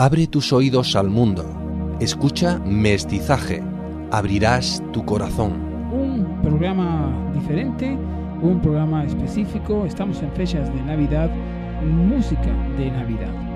Abre tus oídos al mundo. Escucha Mestizaje. Abrirás tu corazón. Un programa diferente, un programa específico. Estamos en fechas de Navidad, música de Navidad.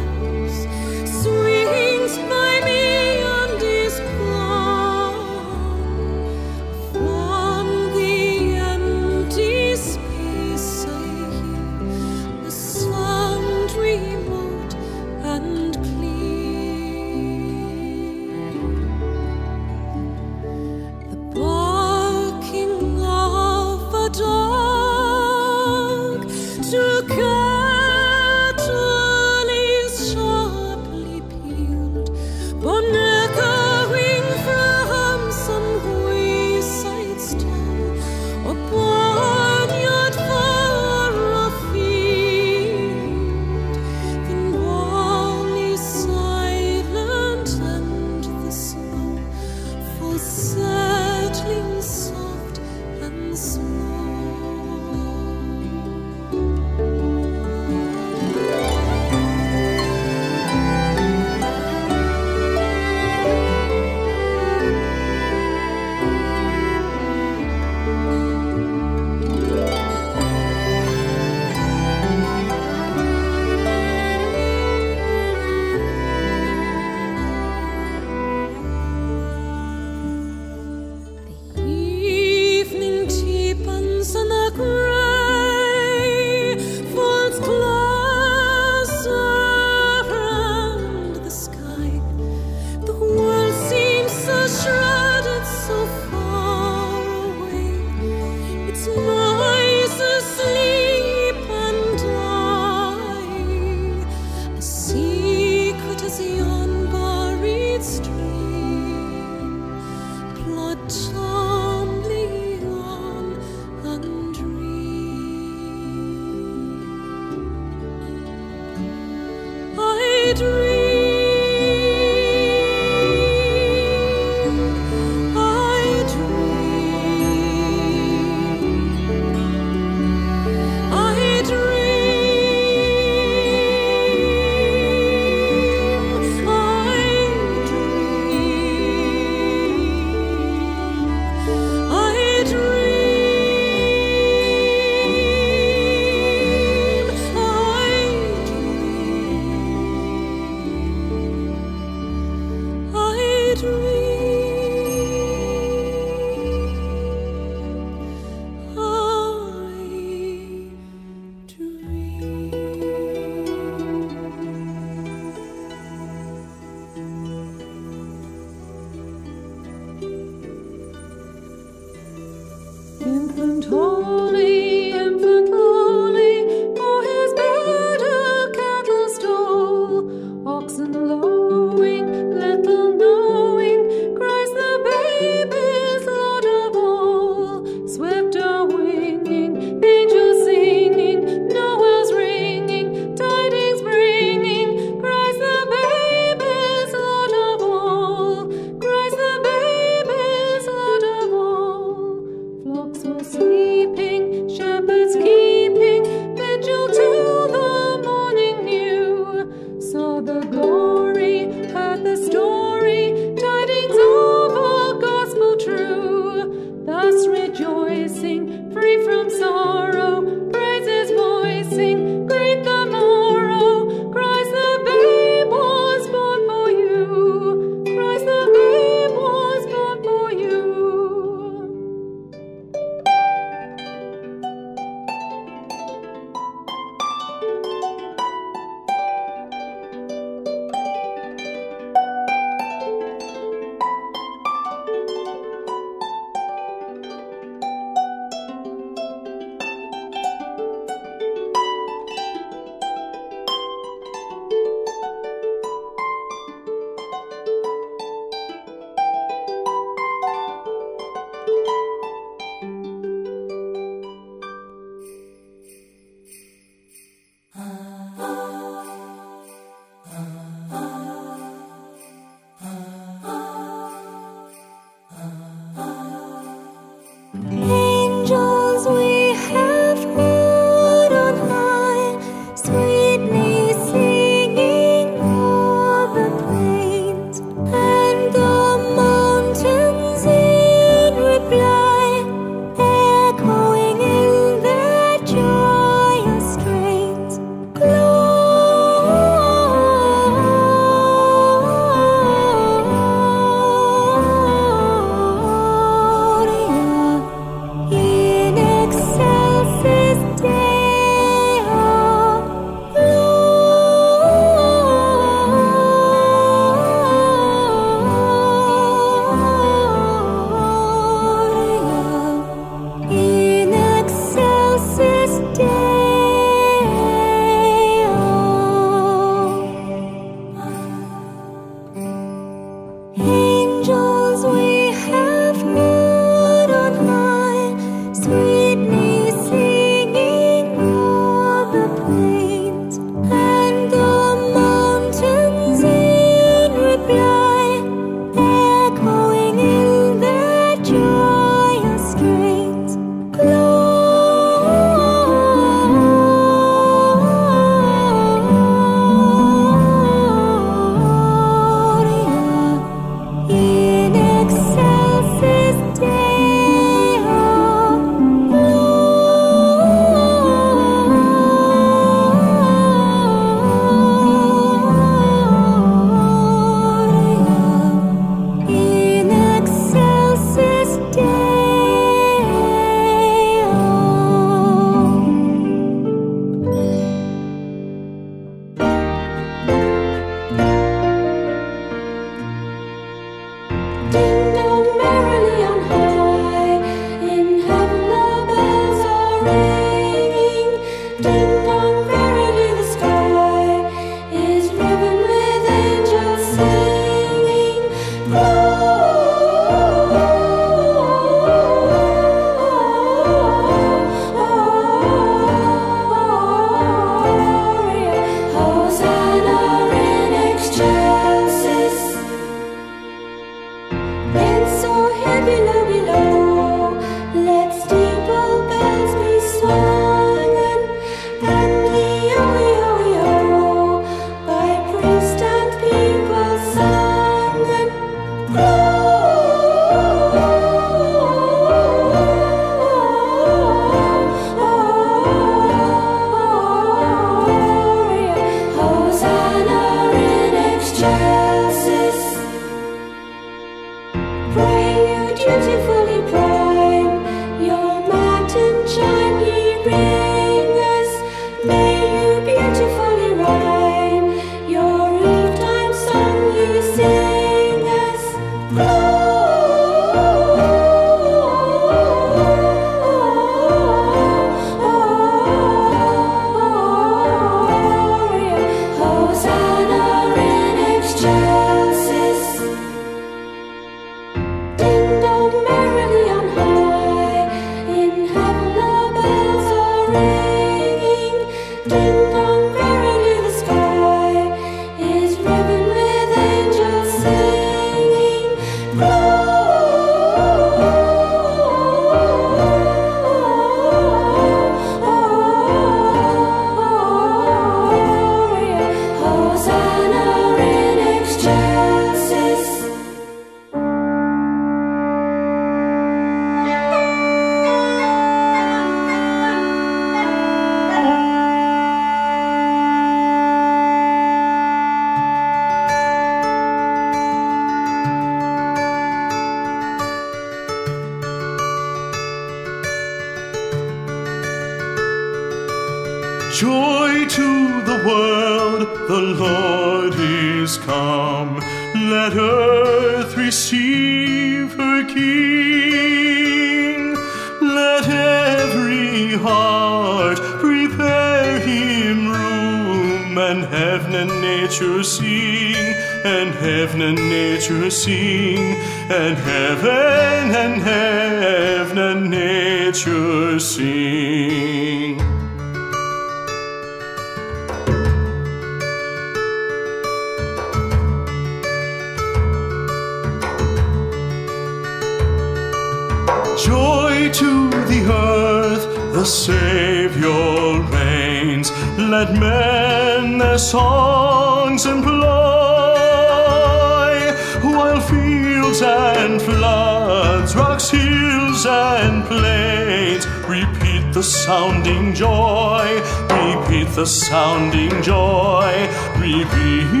The sounding joy, repeat,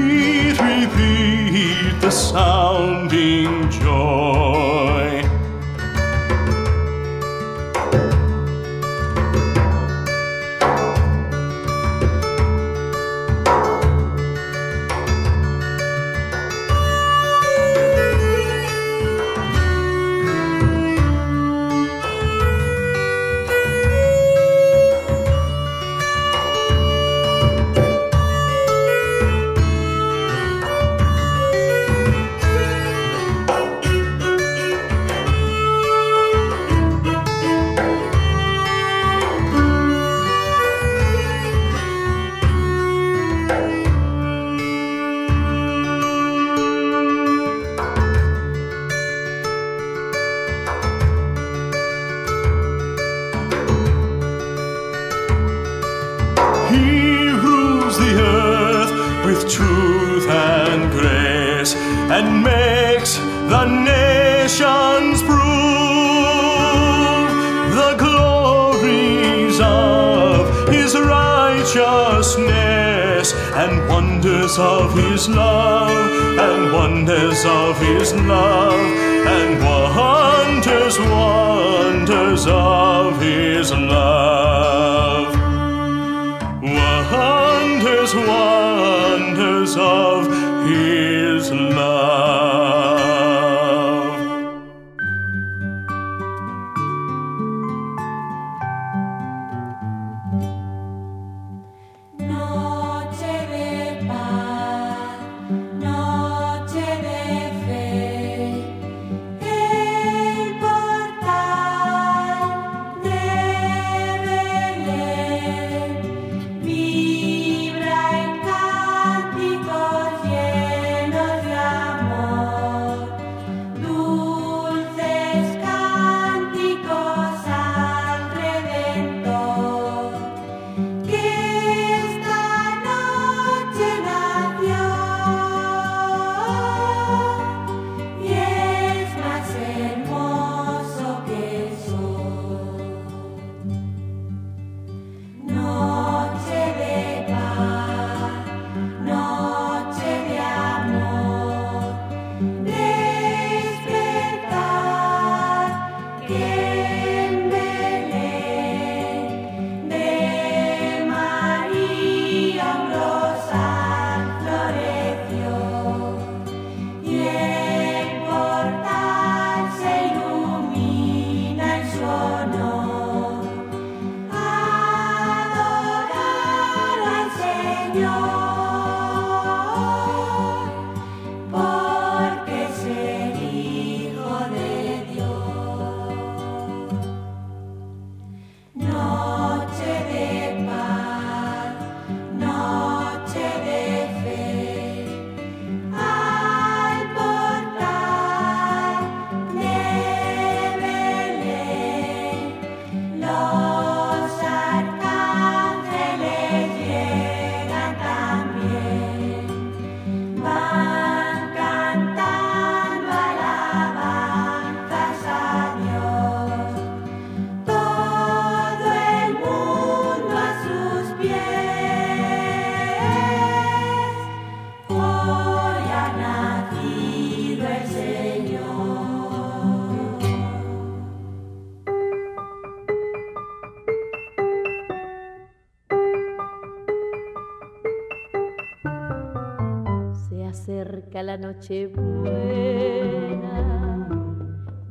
noche buena,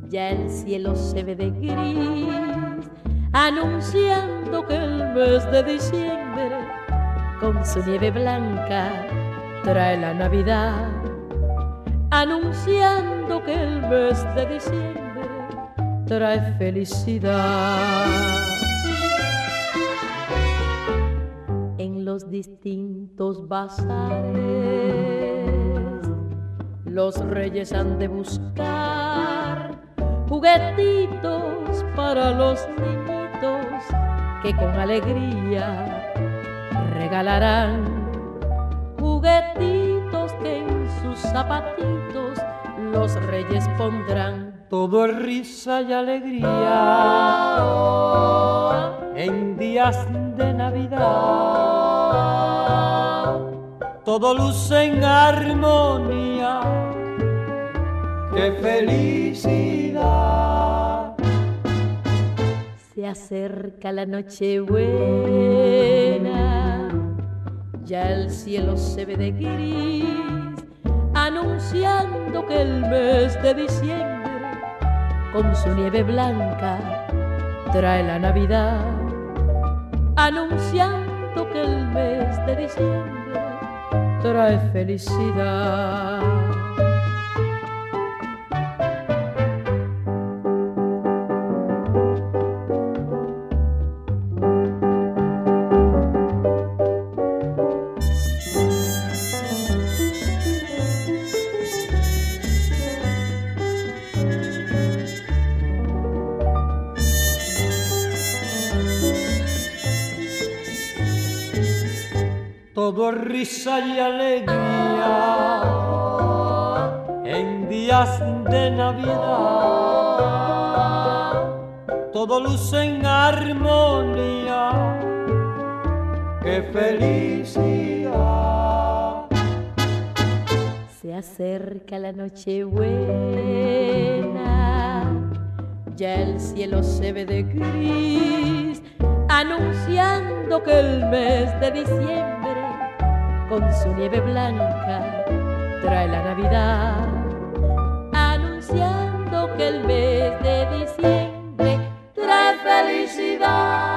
ya el cielo se ve de gris, anunciando que el mes de diciembre, con su nieve blanca, trae la Navidad, anunciando que el mes de diciembre trae felicidad. En los distintos bazares, los reyes han de buscar juguetitos para los niñitos que con alegría regalarán juguetitos que en sus zapatitos los reyes pondrán. Todo es risa y alegría en días de Navidad. Todo luce en armonía. ¡Qué felicidad! Se acerca la noche buena, ya el cielo se ve de gris, anunciando que el mes de diciembre, con su nieve blanca, trae la Navidad, anunciando que el mes de diciembre trae felicidad. Todo risa y alegría en días de Navidad. Todo luce en armonía. ¡Qué felicidad! Se acerca la noche buena, ya el cielo se ve de gris, anunciando que el mes de diciembre, con su nieve blanca, trae la Navidad, anunciando que el mes de diciembre trae felicidad.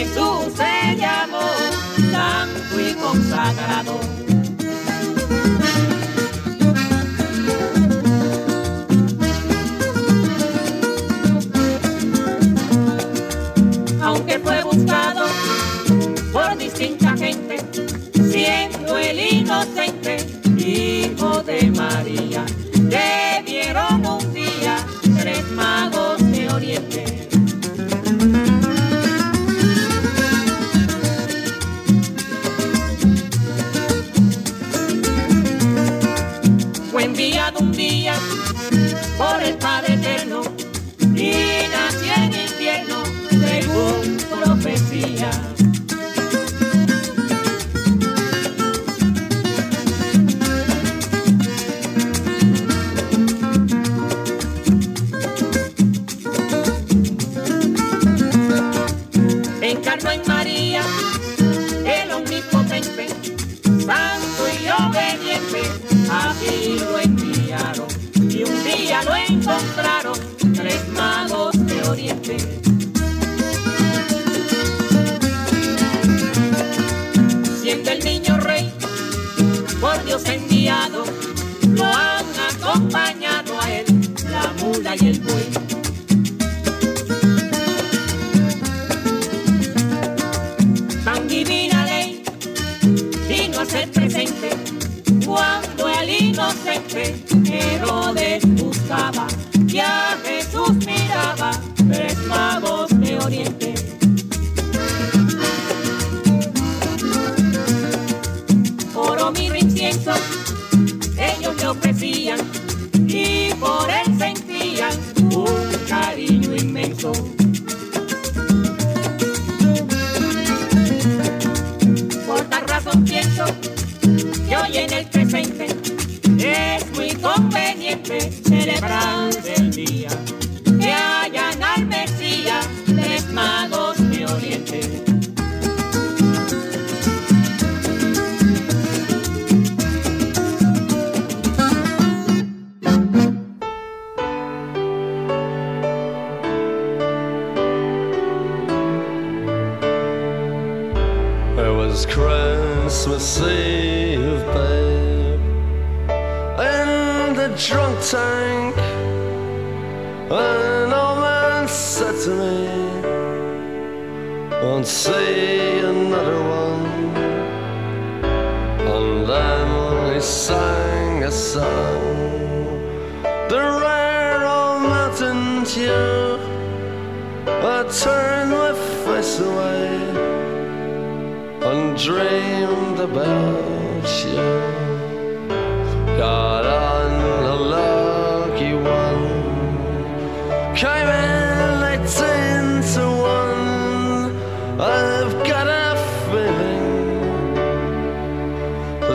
Jesús.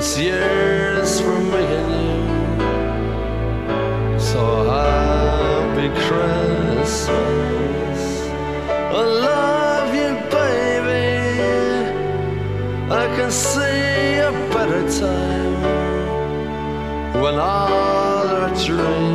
It's years from making you so happy Christmas. I love you, baby. I can see a better time when all our dreams.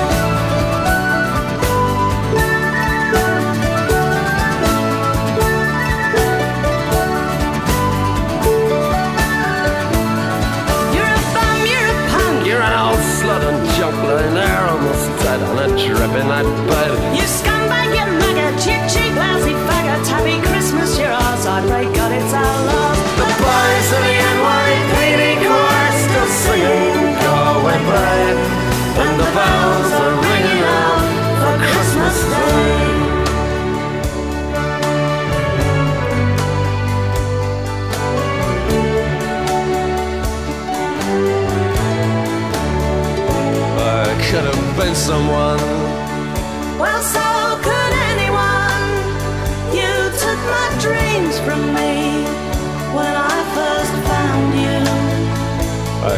Drip in. You scumbag, you maggot, you cheap, lousy faggot. Happy Christmas, you're ours. I pray God it's our love. The boys of the NYPD choir still singing Go Away Babe. And the bells are ringing out for Christmas Day. I could have been someone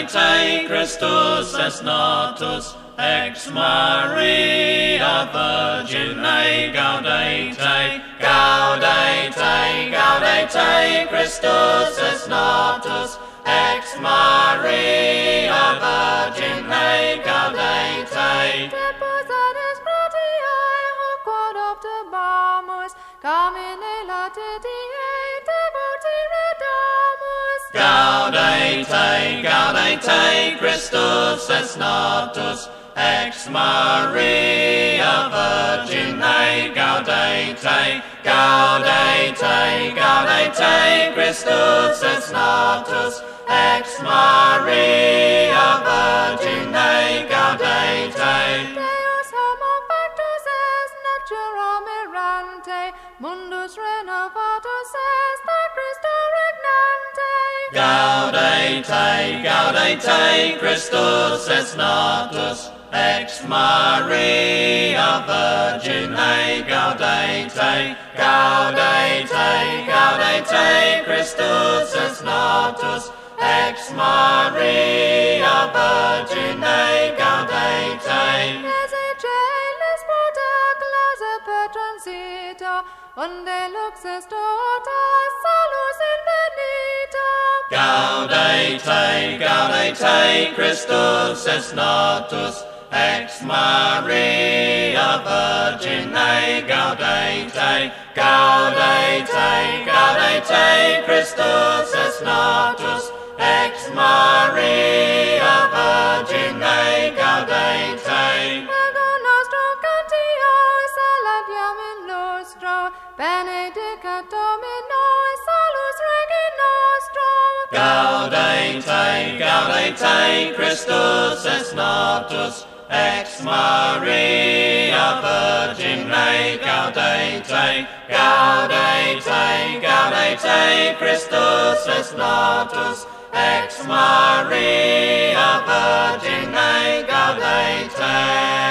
Gaudete, Christus es natus, ex Maria Virgine, gaudete, gaudete, gaudete, Christus es natus, gaudete, Christus es natus, ex Maria Virgine, gaudete, gaudete, gaudete, Christus es natus, ex Maria Virgine, gaudete. Deus homo factus est natura mirante, mundus renovatus est. Gaudete, gaudete, Christus es natus, ex Maria Virgine, gaudete, gaudete, gaudete, Christus es natus, ex Maria Virgine, gaudete. Ese celis porta clausa petrum sita, unde lux est tota salus infinita. Gaudete, gaudete, Christus es natus, ex Maria Virgine, gaudete, gaudete, gaudete, Christus es natus, ex Maria Virgine, gaudete. Gaudete, gaudete, Christus es natus, ex Maria Virgine, gaudete, gaudete, gaudete, Christus es natus, ex Maria Virgine, gaudete.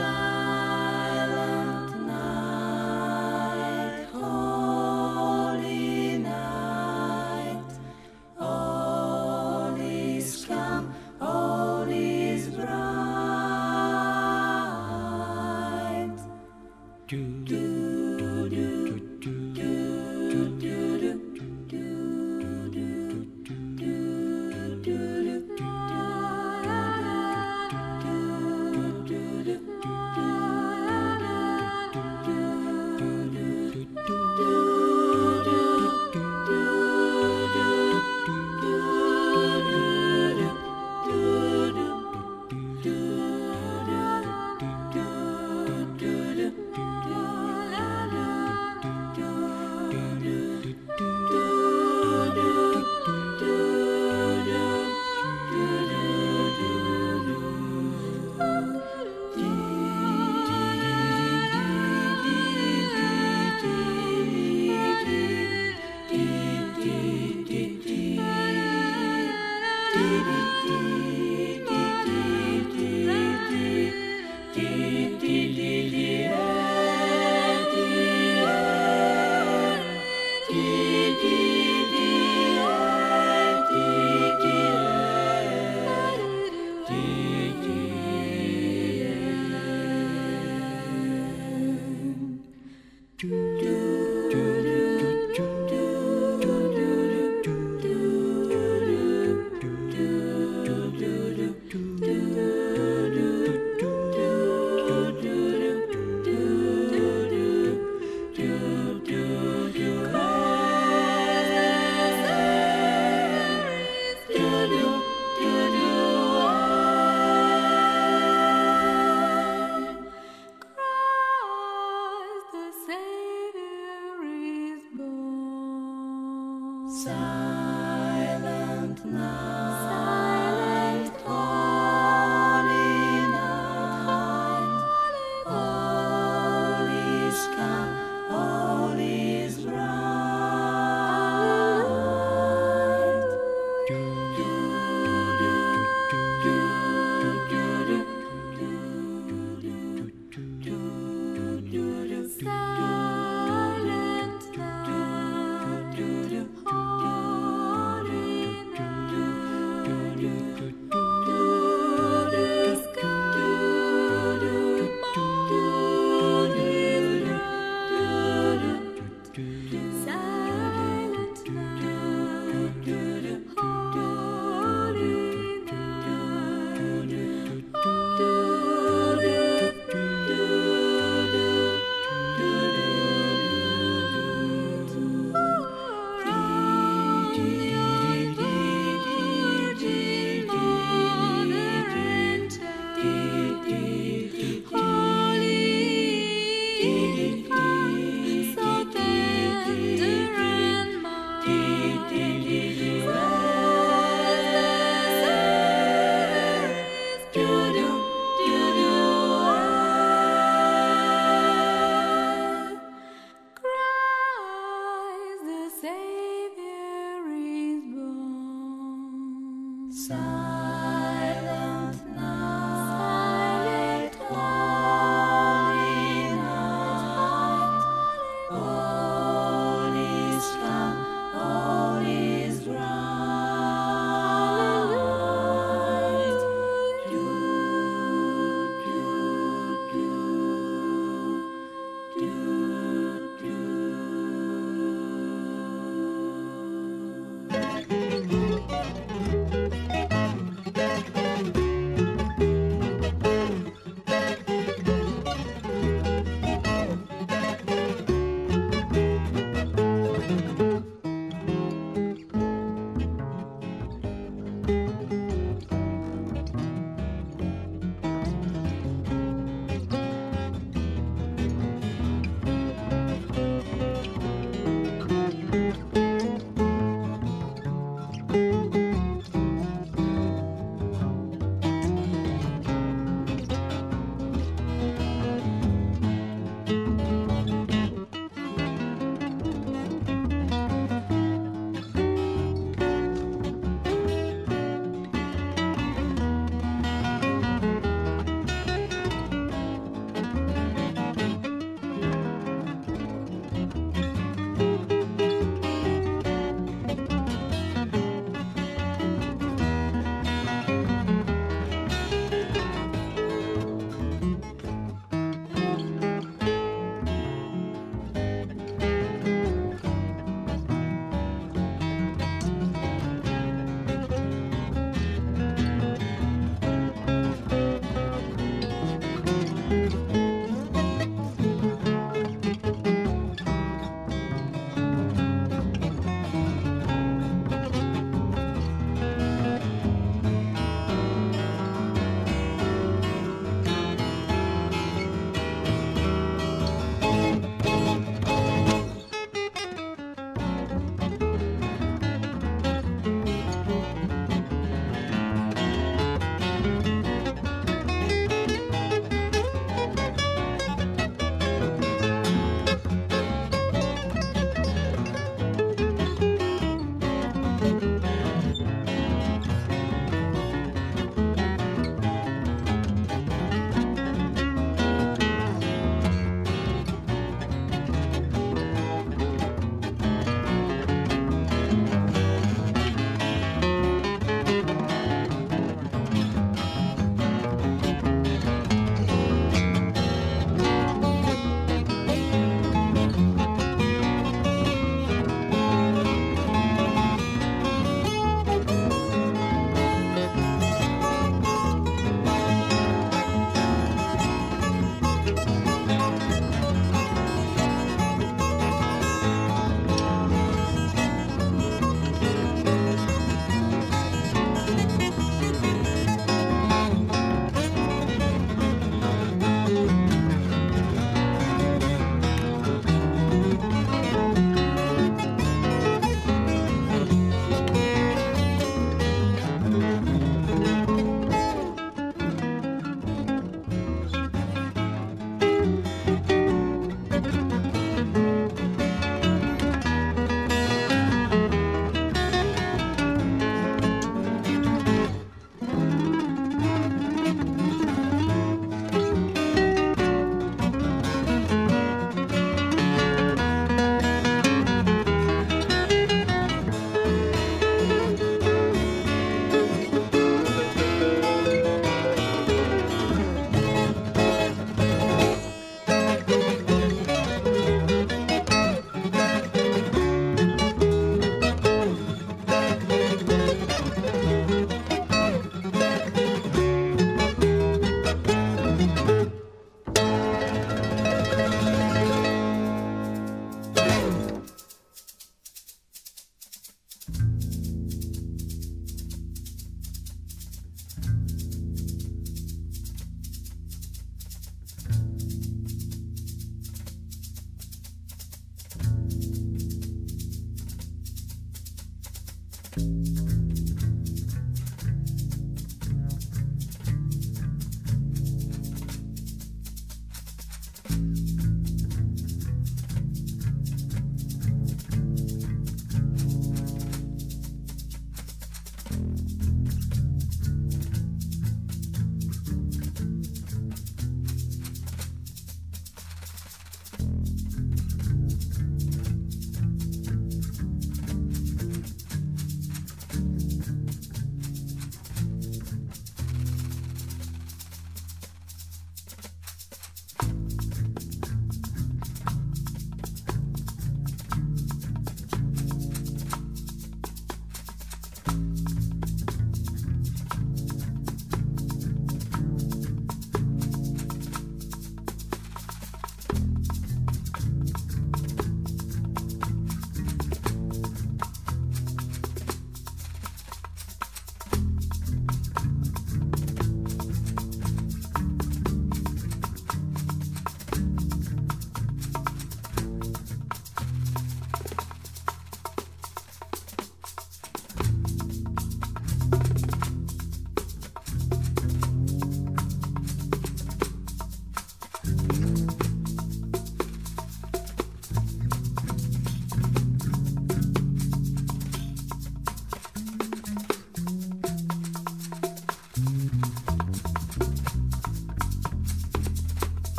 sun.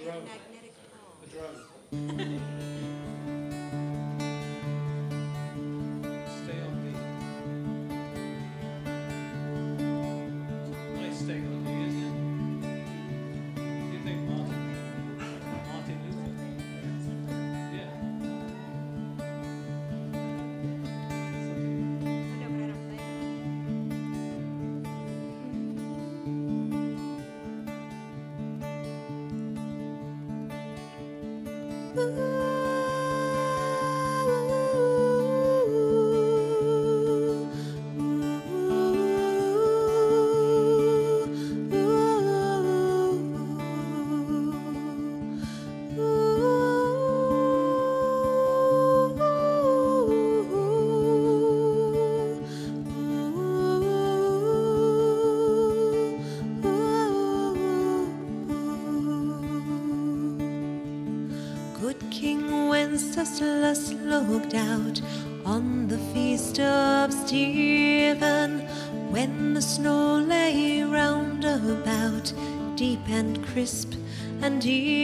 A drone. magnetic pole. Drone. even when the snow lay round about, deep and crisp and deep.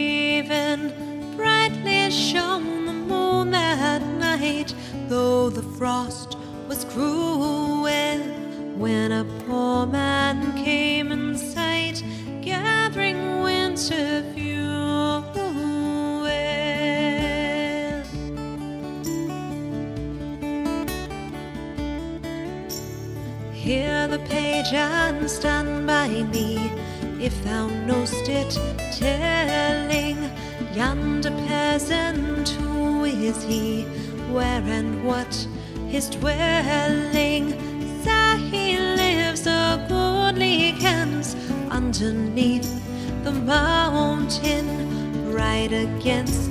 Yonder peasant, who is he? Where and what his dwelling? There he lives a goodly camps underneath the mountain, right against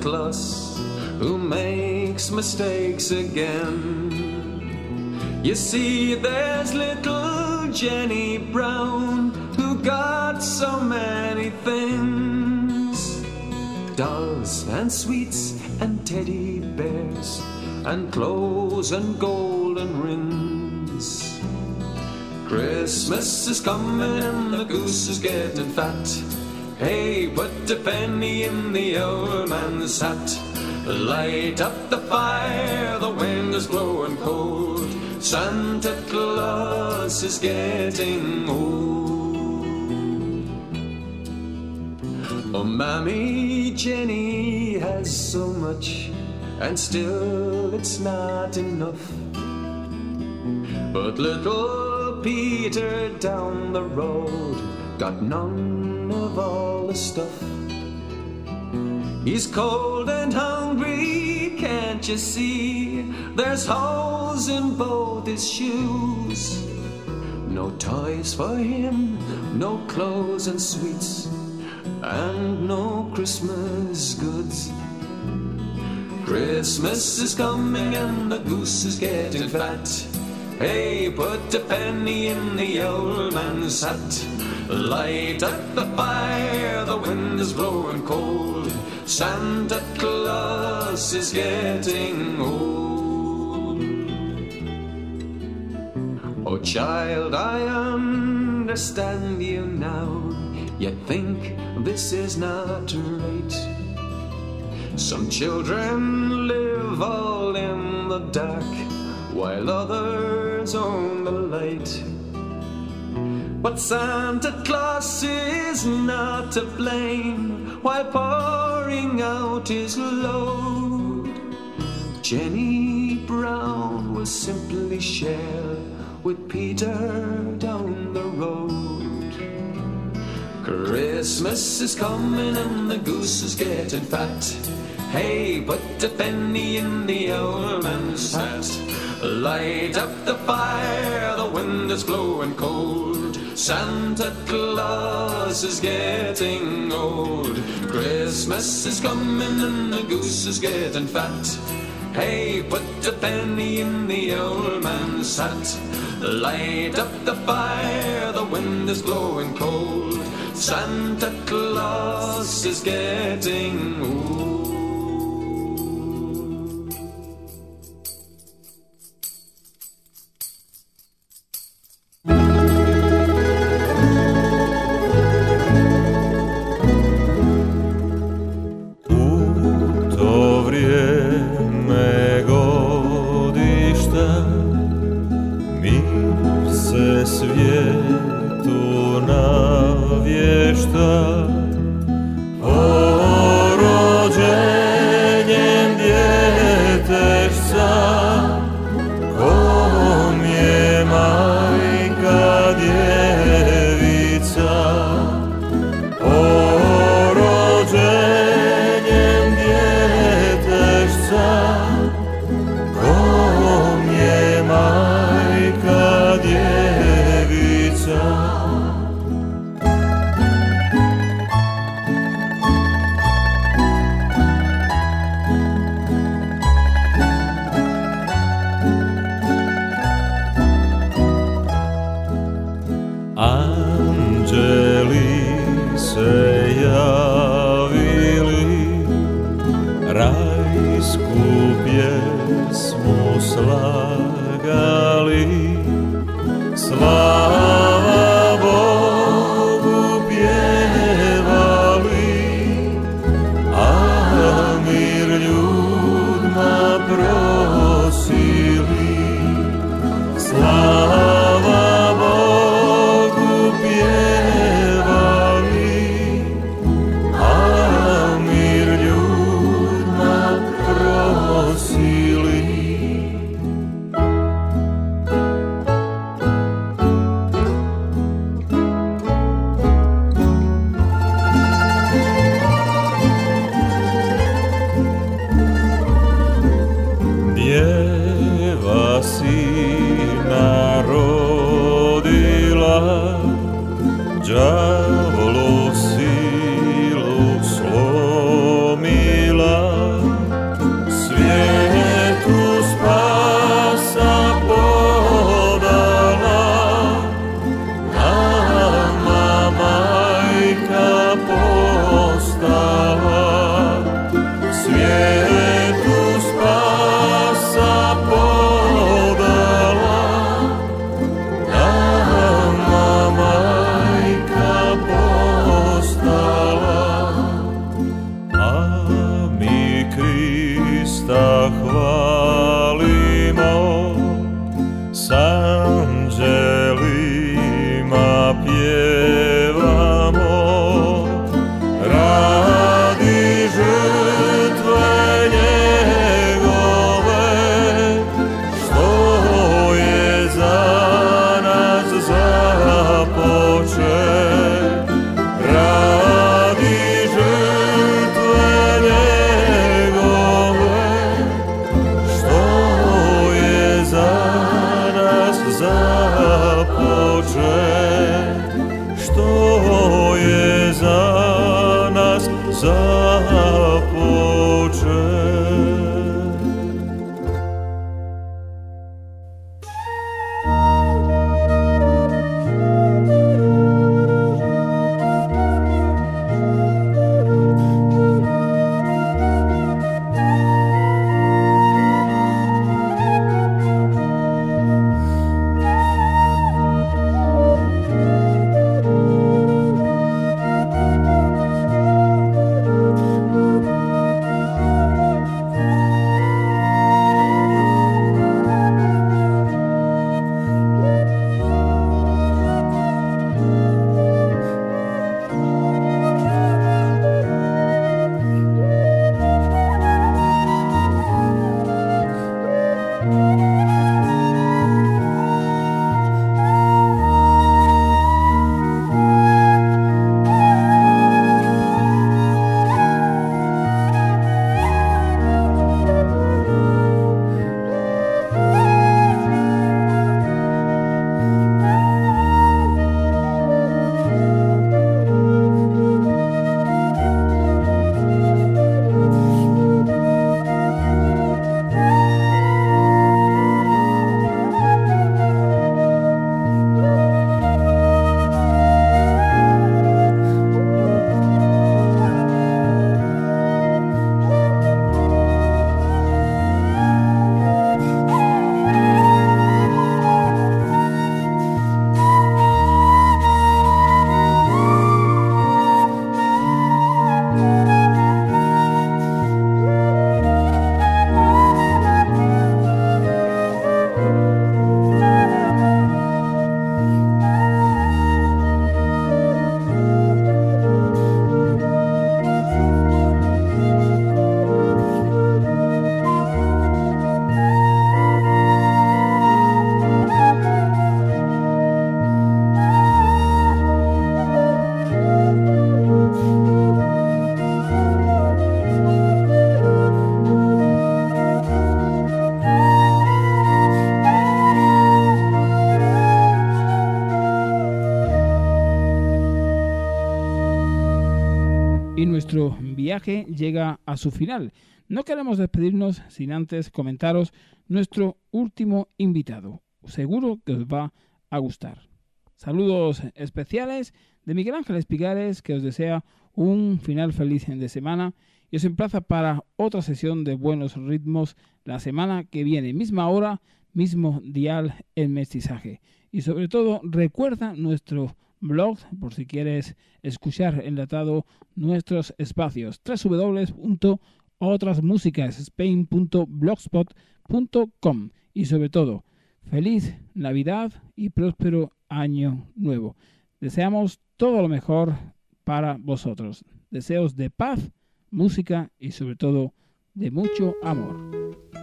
reckless who makes mistakes again. You see, there's little Jenny Brown who got so many things dolls and sweets and teddy bears and clothes and golden rings. Christmas is coming and the goose is getting fat. Hey, a penny in the old man's hat. Light up the fire, the wind is blowing cold. Santa Claus is getting old. Oh, Mammy Jenny has so much, and still it's not enough. But little Peter down the road got none of all the stuff. He's cold and hungry, can't you see? There's holes in both his shoes. No toys for him, no clothes and sweets, and no Christmas goods. Christmas is coming and the goose is getting fat. Hey, put a penny in the old man's hat. Light up the fire, the wind is blowing cold. Santa Claus is getting old. Oh, child, I understand you now. Yet think this is not right. Some children live all in the dark, while others own the light. But Santa Claus is not to blame while pouring out his load. Jenny Brown was simply share with Peter down the road. Christmas is coming and the goose is getting fat. Hey, put a penny in the old man's hat. Light up the fire, the wind is blowing cold. Santa Claus is getting old. Christmas is coming and the goose is getting fat. Hey, put a penny in the old man's hat. Light up the fire, the wind is blowing cold. Santa Claus is getting old. Viaje llega a su final. No queremos despedirnos sin antes comentaros nuestro último invitado. Seguro que os va a gustar. Saludos especiales de Miguel Ángel Espigares, que os desea un final feliz de semana y os emplaza para otra sesión de buenos ritmos la semana que viene, misma hora, mismo dial en mestizaje. Y sobre todo, recuerda nuestro blog por si quieres escuchar enlatado nuestros espacios www.otrasmusicaspain.blogspot.com y sobre todo feliz Navidad y próspero año nuevo. Deseamos todo lo mejor para vosotros. Deseos de paz, música y sobre todo de mucho amor.